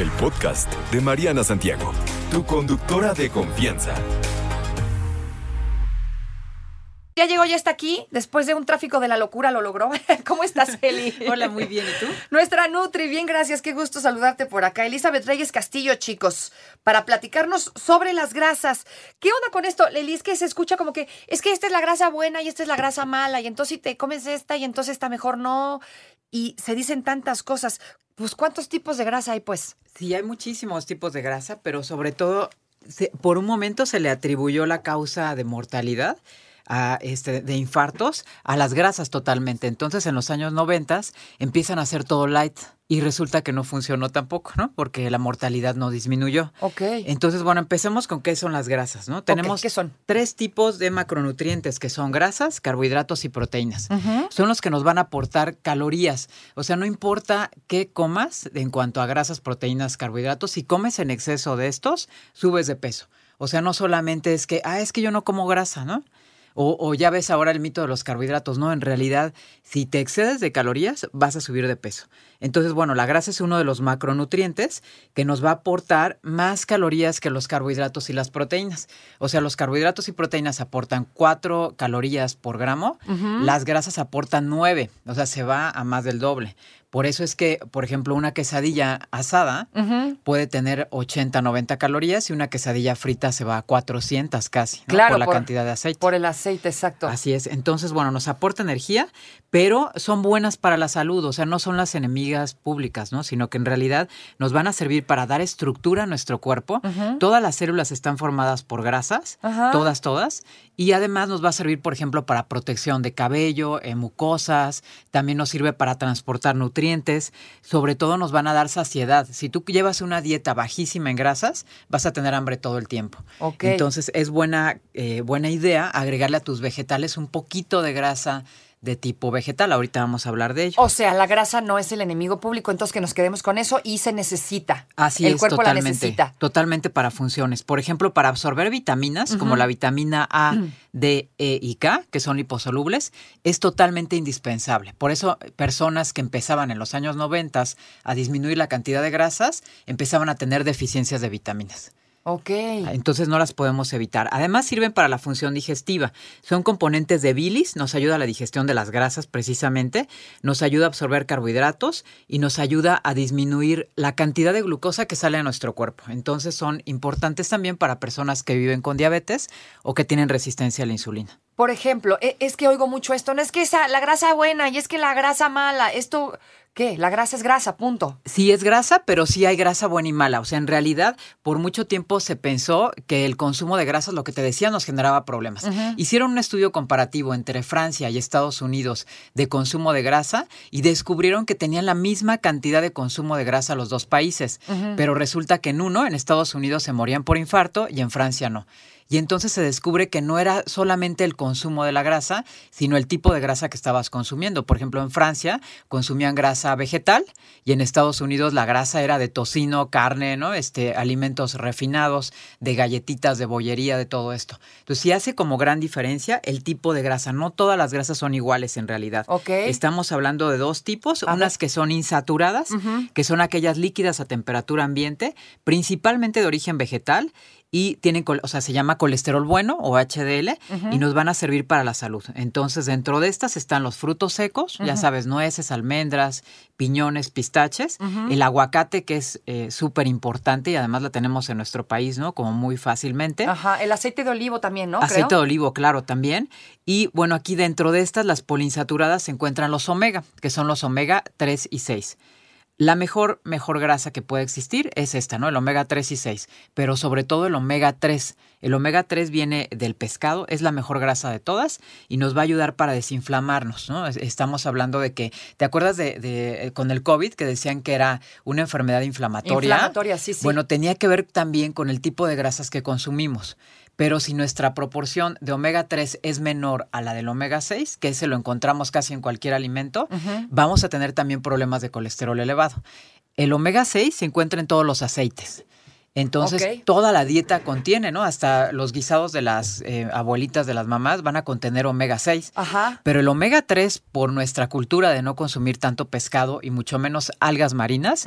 el podcast de Mariana Santiago, tu conductora de confianza. Ya llegó, ya está aquí. Después de un tráfico de la locura lo logró. ¿Cómo estás, Eli? Hola, muy bien. ¿Y tú? Nuestra Nutri, bien, gracias. Qué gusto saludarte por acá. Elizabeth Reyes Castillo, chicos, para platicarnos sobre las grasas. ¿Qué onda con esto, Eli? Es que se escucha como que es que esta es la grasa buena y esta es la grasa mala. Y entonces si te comes esta y entonces está mejor no. Y se dicen tantas cosas. Pues, ¿cuántos tipos de grasa hay, pues? Sí, hay muchísimos tipos de grasa, pero sobre todo, se- por un momento se le atribuyó la causa de mortalidad a, este, de infartos a las grasas totalmente. Entonces, en los años 90 empiezan a hacer todo light y resulta que no funcionó tampoco, ¿no? Porque la mortalidad no disminuyó. Ok. Entonces, bueno, empecemos con qué son las grasas, ¿no? Tenemos ¿qué son? tres tipos de macronutrientes que son grasas, carbohidratos y proteínas. Son los que nos van a aportar calorías. O sea, no importa qué comas en cuanto a grasas, proteínas, carbohidratos, si comes en exceso de estos, subes de peso. O sea, no solamente es que, ah, es que yo no como grasa, ¿no? O, o ya ves ahora el mito de los carbohidratos, ¿no? En realidad, si te excedes de calorías, vas a subir de peso. Entonces, bueno, la grasa es uno de los macronutrientes que nos va a aportar más calorías que los carbohidratos y las proteínas. O sea, los carbohidratos y proteínas aportan 4 calorías por gramo, las grasas aportan 9, o sea, se va a más del doble. Por eso es que, por ejemplo, una quesadilla asada puede tener 80, 90 calorías y una quesadilla frita se va a 400 casi, ¿no? Claro, por la por- cantidad de aceite. Por el aceite, exacto. Así es. Entonces, bueno, nos aporta energía, pero son buenas para la salud. O sea, no son las enemigas públicas, ¿no? Sino que en realidad nos van a servir para dar estructura a nuestro cuerpo. Todas las células están formadas por grasas, todas, todas. Y además nos va a servir, por ejemplo, para protección de cabello, eh, mucosas. También nos sirve para transportar nutrientes. Sobre todo nos van a dar saciedad. Si tú llevas una dieta bajísima en grasas, vas a tener hambre todo el tiempo. Entonces es buena, eh, buena idea agregarle a tus vegetales un poquito de grasa de tipo vegetal. Ahorita vamos a hablar de ello. O sea, la grasa no es el enemigo público, entonces que nos quedemos con eso y se necesita. Así el es, cuerpo la totalmente. necesita. Totalmente para funciones. Por ejemplo, para absorber vitaminas, como la vitamina A, D, E y K, que son liposolubles, es totalmente indispensable. Por eso, personas que empezaban en los años 90 a disminuir la cantidad de grasas, empezaban a tener deficiencias de vitaminas. Ok. Entonces no las podemos evitar. Además sirven para la función digestiva. Son componentes de bilis, nos ayuda a la digestión de las grasas precisamente, nos ayuda a absorber carbohidratos y nos ayuda a disminuir la cantidad de glucosa que sale a nuestro cuerpo. Entonces son importantes también para personas que viven con diabetes o que tienen resistencia a la insulina. Por ejemplo, e- es que oigo mucho esto, no es que esa, la grasa buena y es que la grasa mala, esto, ¿qué? La grasa es grasa, punto. Sí es grasa, pero sí hay grasa buena y mala. O sea, en realidad, por mucho tiempo se pensó que el consumo de grasas, lo que te decía, nos generaba problemas. Hicieron un estudio comparativo entre Francia y Estados Unidos de consumo de grasa y descubrieron que tenían la misma cantidad de consumo de grasa los dos países. Pero resulta que en uno, en Estados Unidos, se morían por infarto y en Francia no. Y entonces se descubre que no era solamente el consumo de la grasa, sino el tipo de grasa que estabas consumiendo. Por ejemplo, en Francia consumían grasa vegetal y en Estados Unidos la grasa era de tocino, carne, ¿no? Este, alimentos refinados, de galletitas, de bollería, de todo esto. Entonces, sí hace como gran diferencia el tipo de grasa. No todas las grasas son iguales en realidad. Ok. Estamos hablando de dos tipos, unas que son insaturadas, que son aquellas líquidas a temperatura ambiente, principalmente de origen vegetal y tienen, o sea, se llama colesterol bueno o HDL y nos van a servir para la salud. Entonces, dentro de estas están los frutos secos, ya sabes, nueces, almendras, piñones, pistaches, el aguacate que es eh, súper importante y además la tenemos en nuestro país, ¿no? Como muy fácilmente. Ajá, el aceite de olivo también, ¿no? Aceite Creo. de olivo, claro, también. Y bueno, aquí dentro de estas, las poliinsaturadas, se encuentran los omega, que son los omega 3 y 6. La mejor, mejor grasa que puede existir es esta, ¿no? El omega 3 y 6, pero sobre todo el omega 3. El omega 3 viene del pescado, es la mejor grasa de todas y nos va a ayudar para desinflamarnos, ¿no? Es- Estamos hablando de que, ¿te acuerdas de, de, eh, con el COVID que decían que era una enfermedad inflamatoria? Inflamatoria, sí, sí. Bueno, tenía que ver también con el tipo de grasas que consumimos. Pero si nuestra proporción de omega 3 es menor a la del omega 6, que ese lo encontramos casi en cualquier alimento, vamos a tener también problemas de colesterol elevado. El omega 6 se encuentra en todos los aceites. Entonces, toda la dieta contiene, ¿no? Hasta los guisados de las eh, abuelitas de las mamás van a contener omega 6. Ajá. Pero el omega 3, por nuestra cultura de no consumir tanto pescado y mucho menos algas marinas,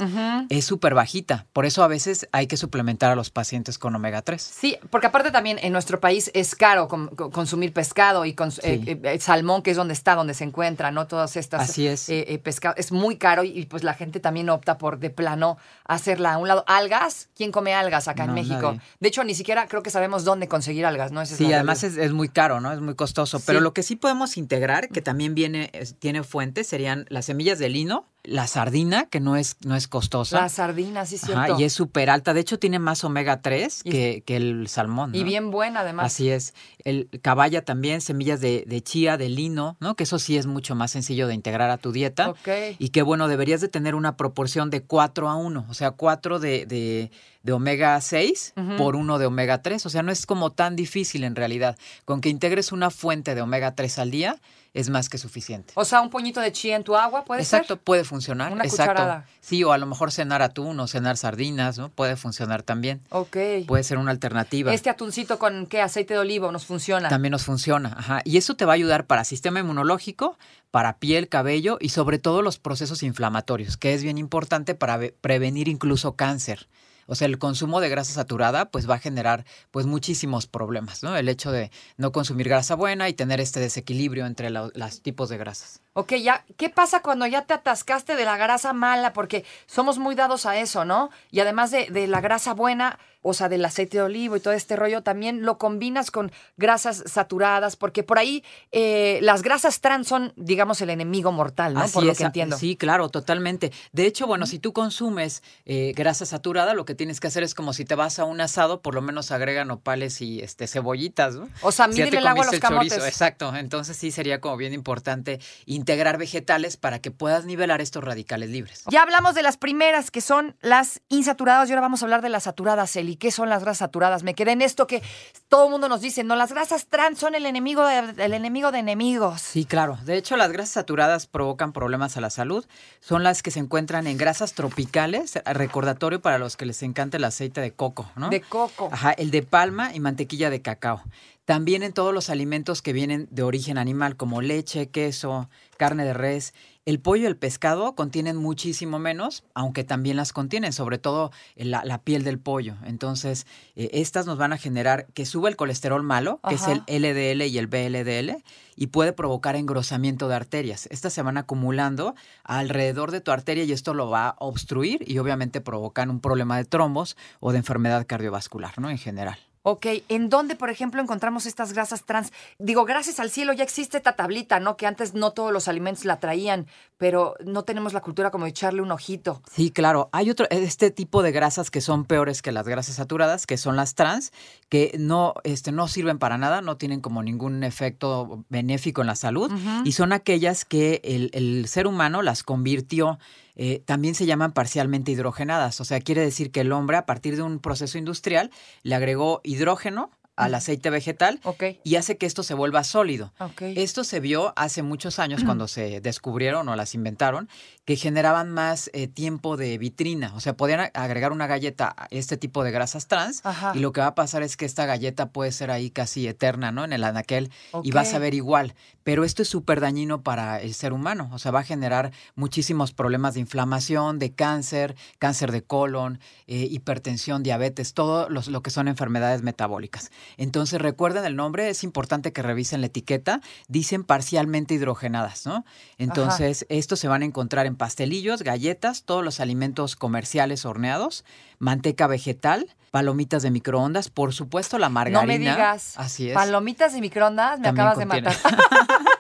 es súper bajita. Por eso a veces hay que suplementar a los pacientes con omega 3. Sí, porque aparte también en nuestro país es caro consumir pescado y cons- eh, eh, eh, salmón, que es donde está, donde se encuentra, ¿no? Todas estas Así es. pescado. Es muy caro y, y, pues la gente también opta por de plano hacerla a un lado. ¿Algas? ¿Quién come algas acá en México? nadie. De hecho, ni siquiera creo que sabemos dónde conseguir algas, ¿no? Esa Sí, además es, es muy caro, ¿no? Es muy costoso. Pero lo que sí podemos integrar, que también viene, es- tiene fuentes, serían las semillas de lino, la sardina, que no es, no es costosa. La sardina, sí, es Ajá, cierto. y es súper alta. De hecho, tiene más omega 3 Y es- que, que el salmón. Y bien buena, además. Así es. El caballa también, semillas de, de chía, de lino, ¿no? Que eso sí es mucho más sencillo de integrar a tu dieta. Ok. Y que bueno, deberías de tener una proporción de 4 a 1, o sea, 4 de, de, de omega 6 Ujú. por 1 de omega 3. O sea, no es como tan difícil en realidad. Con que integres una fuente de omega 3 al día es más que suficiente. O sea, un puñito de chía en tu agua, ¿puede Exacto, ser? puede funcionar. Una Exacto. cucharada. Sí, o a lo mejor cenar atún o cenar sardinas, ¿no? Puede funcionar también. Ok. Puede ser una alternativa. Este atuncito con qué aceite de olivo nos funciona. También nos funciona, ajá. Y eso te va a ayudar para sistema inmunológico, para piel, cabello y sobre todo los procesos inflamatorios, que es bien importante para ve- prevenir incluso cáncer. O sea, el consumo de grasa saturada pues va a generar pues muchísimos problemas, ¿no? El hecho de no consumir grasa buena y tener este desequilibrio entre los tipos de grasas. Ok, ya, ¿qué pasa cuando ya te atascaste de la grasa mala? Porque somos muy dados a eso, ¿no? Y además de, de la grasa buena, o sea, del aceite de olivo y todo este rollo, también lo combinas con grasas saturadas, porque por ahí eh, las grasas trans son, digamos, el enemigo mortal, ¿no? Así por lo es, que entiendo. Sí, claro, totalmente. De hecho, bueno, si tú consumes eh, grasa saturada, lo que tienes que hacer es como si te vas a un asado, por lo menos agrega nopales y este cebollitas, ¿no? O sea, Si el agua a los el chorizo, camotes. Exacto. Entonces sí sería como bien importante integrar vegetales para que puedas nivelar estos radicales libres. Ya hablamos de las primeras, que son las insaturadas, y ahora vamos a hablar de las saturadas, Eli. ¿Qué son las grasas saturadas? Me quedé en esto que todo el mundo nos dice, no, las grasas trans son el enemigo de, el enemigo de enemigos. Sí, claro. De hecho, las grasas saturadas provocan problemas a la salud. Son las que se encuentran en grasas tropicales, recordatorio para los que les encanta el aceite de coco, ¿no? De coco. Ajá, el de palma y mantequilla de cacao. También en todos los alimentos que vienen de origen animal, como leche, queso, carne de res. El pollo y el pescado contienen muchísimo menos, aunque también las contienen, sobre todo la, la piel del pollo. Entonces, eh, estas nos van a generar que sube el colesterol malo, que Ajá. es el LDL y el BLDL, y puede provocar engrosamiento de arterias. Estas se van acumulando alrededor de tu arteria y esto lo va a obstruir y obviamente provocan un problema de trombos o de enfermedad cardiovascular, ¿no? En general. Ok, ¿en dónde, por ejemplo, encontramos estas grasas trans? Digo, gracias al cielo ya existe esta tablita, ¿no? Que antes no todos los alimentos la traían, pero no tenemos la cultura como de echarle un ojito. Sí, claro. Hay otro, este tipo de grasas que son peores que las grasas saturadas, que son las trans, que no, este, no sirven para nada, no tienen como ningún efecto benéfico en la salud, y son aquellas que el, el ser humano las convirtió eh, también se llaman parcialmente hidrogenadas. O sea, quiere decir que el hombre, a partir de un proceso industrial, le agregó hidrógeno al aceite vegetal y hace que esto se vuelva sólido. Esto se vio hace muchos años cuando se descubrieron o las inventaron, que generaban más eh, tiempo de vitrina. O sea, podían agregar una galleta a este tipo de grasas trans Ajá. y lo que va a pasar es que esta galleta puede ser ahí casi eterna, ¿no? En el anaquel y vas a ver igual. Pero esto es súper dañino para el ser humano. O sea, va a generar muchísimos problemas de inflamación, de cáncer, cáncer de colon, eh, hipertensión, diabetes, todo los- lo que son enfermedades metabólicas. Entonces, recuerden el nombre, es importante que revisen la etiqueta. Dicen parcialmente hidrogenadas, ¿no? Entonces, estos se van a encontrar en pastelillos, galletas, todos los alimentos comerciales horneados, manteca vegetal, palomitas de microondas, por supuesto la margarina. No me digas. Así es. Palomitas y microondas, me También acabas de matar.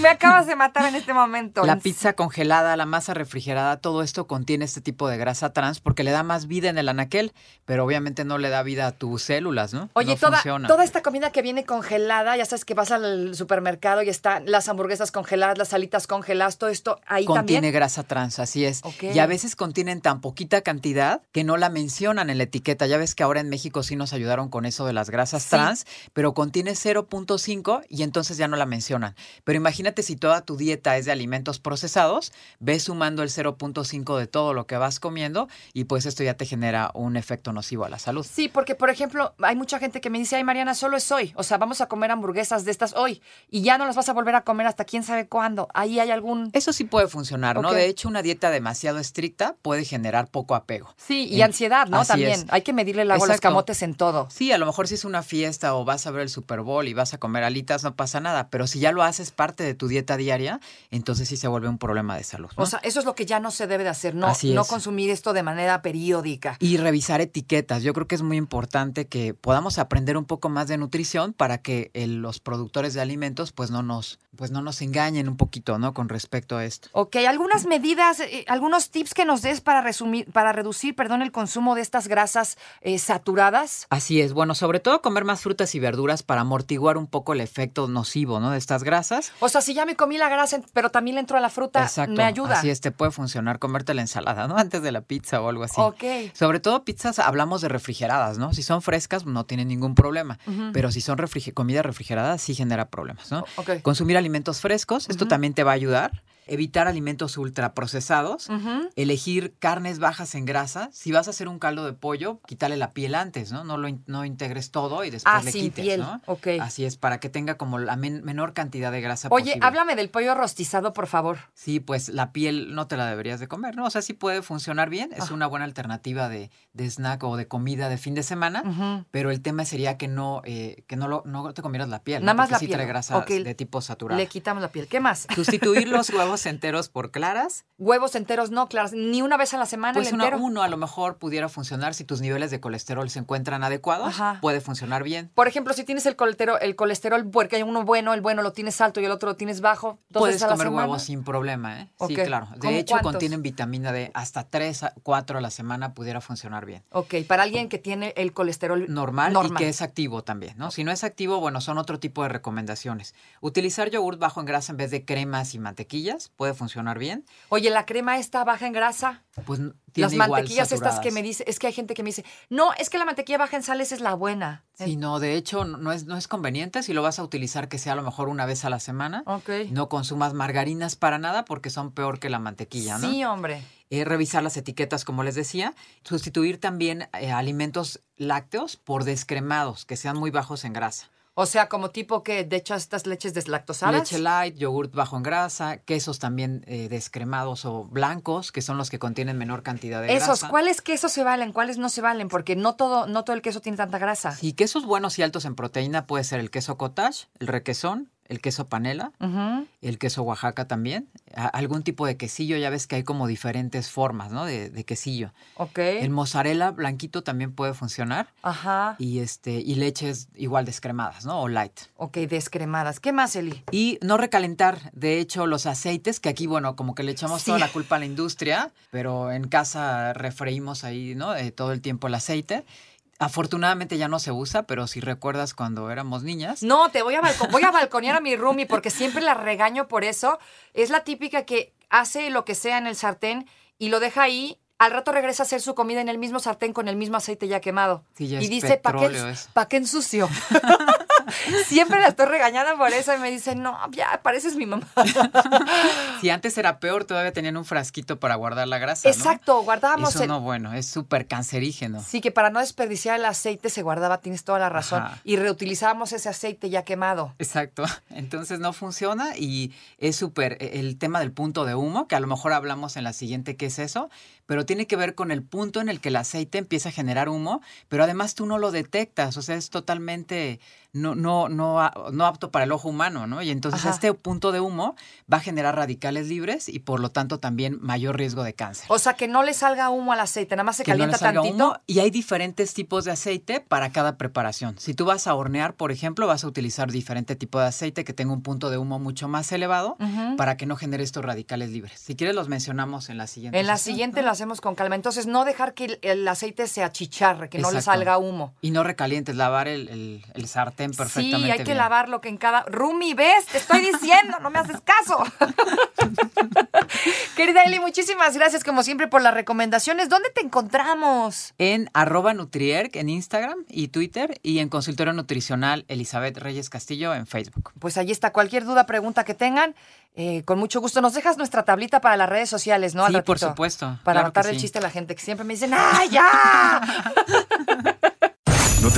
me acabas de matar en este momento. La pizza congelada, la masa refrigerada, todo esto contiene este tipo de grasa trans porque le da más vida en el anaquel, pero obviamente no le da vida a tus células, ¿no? Oye, no toda, funciona. toda esta comida que viene congelada, ya sabes que vas al supermercado y están las hamburguesas congeladas, las alitas congeladas, todo esto ahí contiene también. grasa trans, así es. Y a veces contienen tan poquita cantidad que no la mencionan en la etiqueta. Ya ves que ahora en México sí nos ayudaron con eso de las grasas Sí. trans, pero contiene 0.5 y entonces ya no la mencionan. Pero imagínate si toda tu dieta es de alimentos procesados, ves sumando el 0.5 de todo lo que vas comiendo y pues esto ya te genera un efecto nocivo a la salud. Sí, porque por ejemplo, hay mucha gente que me dice, ay Mariana, solo es hoy. O sea, vamos a comer hamburguesas de estas hoy y ya no las vas a volver a comer hasta quién sabe cuándo. Ahí hay algún... Eso sí puede funcionar, ¿no? De hecho, una dieta demasiado estricta puede generar poco apego. Sí, y ansiedad, ¿no? También. es. Hay que medirle el agua a los camotes en todo. Sí, a lo mejor si es una fiesta o vas a ver el Super Bowl y vas a comer alitas, no pasa nada. Pero si ya lo haces parte de tu dieta diaria, entonces sí se vuelve un problema de salud. ¿no? O sea, eso es lo que ya no se debe de hacer, no, Así no es. consumir esto de manera periódica. Y revisar etiquetas. Yo creo que es muy importante que podamos aprender un poco más de nutrición para que el- los productores de alimentos pues no nos pues no nos engañen un poquito, ¿no? Con respecto a esto. Ok, algunas medidas, eh, algunos tips que nos des para resumir, para reducir, perdón, el consumo de estas grasas eh, saturadas. Así es, bueno, sobre todo comer más frutas y verduras para amortiguar un poco el efecto nocivo, ¿no? De estas grasas. O sea, si ya me comí la grasa, pero también le entro a la fruta, Exacto. me ayuda. Así es, te puede funcionar comerte la ensalada, ¿no? Antes de la pizza o algo así. Ok. Sobre todo pizzas, hablamos de refrigeradas, ¿no? Si son frescas, no tienen ningún problema. Pero si son comida refrigerada, sí genera problemas, ¿no? Ok. Consumir alimentos frescos, esto también te va a ayudar. Evitar alimentos ultraprocesados. Elegir carnes bajas en grasa. Si vas a hacer un caldo de pollo, quítale la piel antes, ¿no? No lo in- no integres todo y después Ah, le sin quites, piel. ¿no? Ok. Así es, para que tenga como la men- menor cantidad de grasa Oye, posible. háblame del pollo rostizado, por favor. Sí, pues la piel no te la deberías de comer, ¿no? O sea, sí puede funcionar bien, es Ah. una buena alternativa de, de snack o de comida de fin de semana, pero el tema sería que no, eh, que no, lo, no te comieras la piel, ¿no? Nada más Porque la sí piel. trae grasa de tipo saturado. Le quitamos la piel. ¿Qué más? Sustituir los huevos enteros por claras, Huevos enteros no, claras, ni una vez a la semana pues el entero. uno a lo mejor pudiera funcionar si tus niveles de colesterol se encuentran adecuados, Ajá. puede funcionar bien. Por ejemplo, si tienes el colesterol, el colesterol, porque hay uno bueno, el bueno lo tienes alto y el otro lo tienes bajo, dos Puedes a la comer semana. huevos sin problema, ¿eh? Sí, claro. ¿Cómo De hecho, cuántos? contienen vitamina D, hasta 3 a 4 a la semana pudiera funcionar bien. Ok, para alguien que tiene el colesterol normal, normal. y que es activo también, ¿no? Si no es activo, bueno, son otro tipo de recomendaciones. Utilizar yogurt bajo en grasa en vez de cremas y mantequillas puede funcionar bien. Oye, la crema esta baja en grasa. Pues tiene Las igual mantequillas estas que me dice, es que hay gente que me dice, no, es que la mantequilla baja en sal esa es la buena. Sí, no, de hecho no- es, no es conveniente si lo vas a utilizar que sea a lo mejor una vez a la semana. Ok. No consumas margarinas para nada porque son peor que la mantequilla, ¿no? Sí, hombre. Eh, revisar las etiquetas, como les decía. Sustituir también eh, alimentos lácteos por descremados, que sean muy bajos en grasa. O sea, como tipo que de hecho estas leches deslactosadas. Leche light, yogurt bajo en grasa, quesos también eh, descremados o blancos, que son los que contienen menor cantidad de Esos, grasa. ¿cuáles quesos se valen? ¿Cuáles no se valen? Porque no todo, no todo el queso tiene tanta grasa. Sí, quesos buenos y altos en proteína puede ser el queso cottage, el requesón, el queso panela, el queso Oaxaca también, a- algún tipo de quesillo, ya ves que hay como diferentes formas, ¿no? De, de quesillo. Ok. El mozzarella blanquito también puede funcionar Ajá. y este y leches igual descremadas, ¿no? O light. Ok, descremadas. ¿Qué más, Eli? Y no recalentar, de hecho, los aceites, que aquí, bueno, como que le echamos Sí. toda la culpa a la industria, pero en casa refreímos ahí, ¿no? Eh, todo el tiempo el aceite. Afortunadamente ya no se usa, pero si recuerdas cuando éramos niñas. No, te voy a, voy a balconear a mi roomie porque siempre la regaño por eso. Es la típica que hace lo que sea en el sartén y lo deja ahí. Al rato regresa a hacer su comida en el mismo sartén con el mismo aceite ya quemado. Sí, ya y dice, ¿para qué, petróleo eso". pa' qué ensucio? Siempre la estoy regañando por eso y me dice, no, ya, pareces mi mamá. Si antes era peor, todavía tenían un frasquito para guardar la grasa. ¿no? Exacto, guardábamos Eso el... no, bueno, es súper cancerígeno. Sí, que para no desperdiciar el aceite se guardaba, tienes toda la razón. Ajá. Y reutilizábamos ese aceite ya quemado. Exacto. Entonces no funciona y es súper e, el tema del punto de humo, que a lo mejor hablamos en la siguiente qué es eso, pero tiene que ver con el punto en el que el aceite empieza a generar humo, pero además tú no lo detectas, o sea, es totalmente no, no, no, no apto para el ojo humano, ¿no? Y entonces Ajá. este punto de humo va a generar radicales libres y por lo tanto también mayor riesgo de cáncer. O sea, que no le salga humo al aceite, nada más se que no le calienta salga tantito. humo y hay diferentes tipos de aceite para cada preparación. Si tú vas a hornear, por ejemplo, vas a utilizar diferente tipo de aceite que tenga un punto de humo mucho más elevado para que no genere estos radicales libres. Si quieres los mencionamos en la siguiente. En la sesión, siguiente ¿no? lo hacemos con calma. Entonces, no dejar que el, aceite se achicharre, que no le salga humo. Y no recalientes, lavar el, el- el sartén perfectamente Sí, hay que bien. lavarlo que en cada... Rumi, ¿ves? Te estoy diciendo, no me haces caso. Querida Eli, muchísimas gracias como siempre por las recomendaciones. ¿Dónde te encontramos? En arroba Nutrierc en Instagram y Twitter y en consultorio nutricional Elizabeth Reyes Castillo en Facebook. Pues ahí está, cualquier duda, pregunta que tengan, eh, con mucho gusto. Nos dejas nuestra tablita para las redes sociales, ¿no? Al Sí, por supuesto, Para claro el sí. chiste a la gente que siempre me dicen, ¡ah, ya!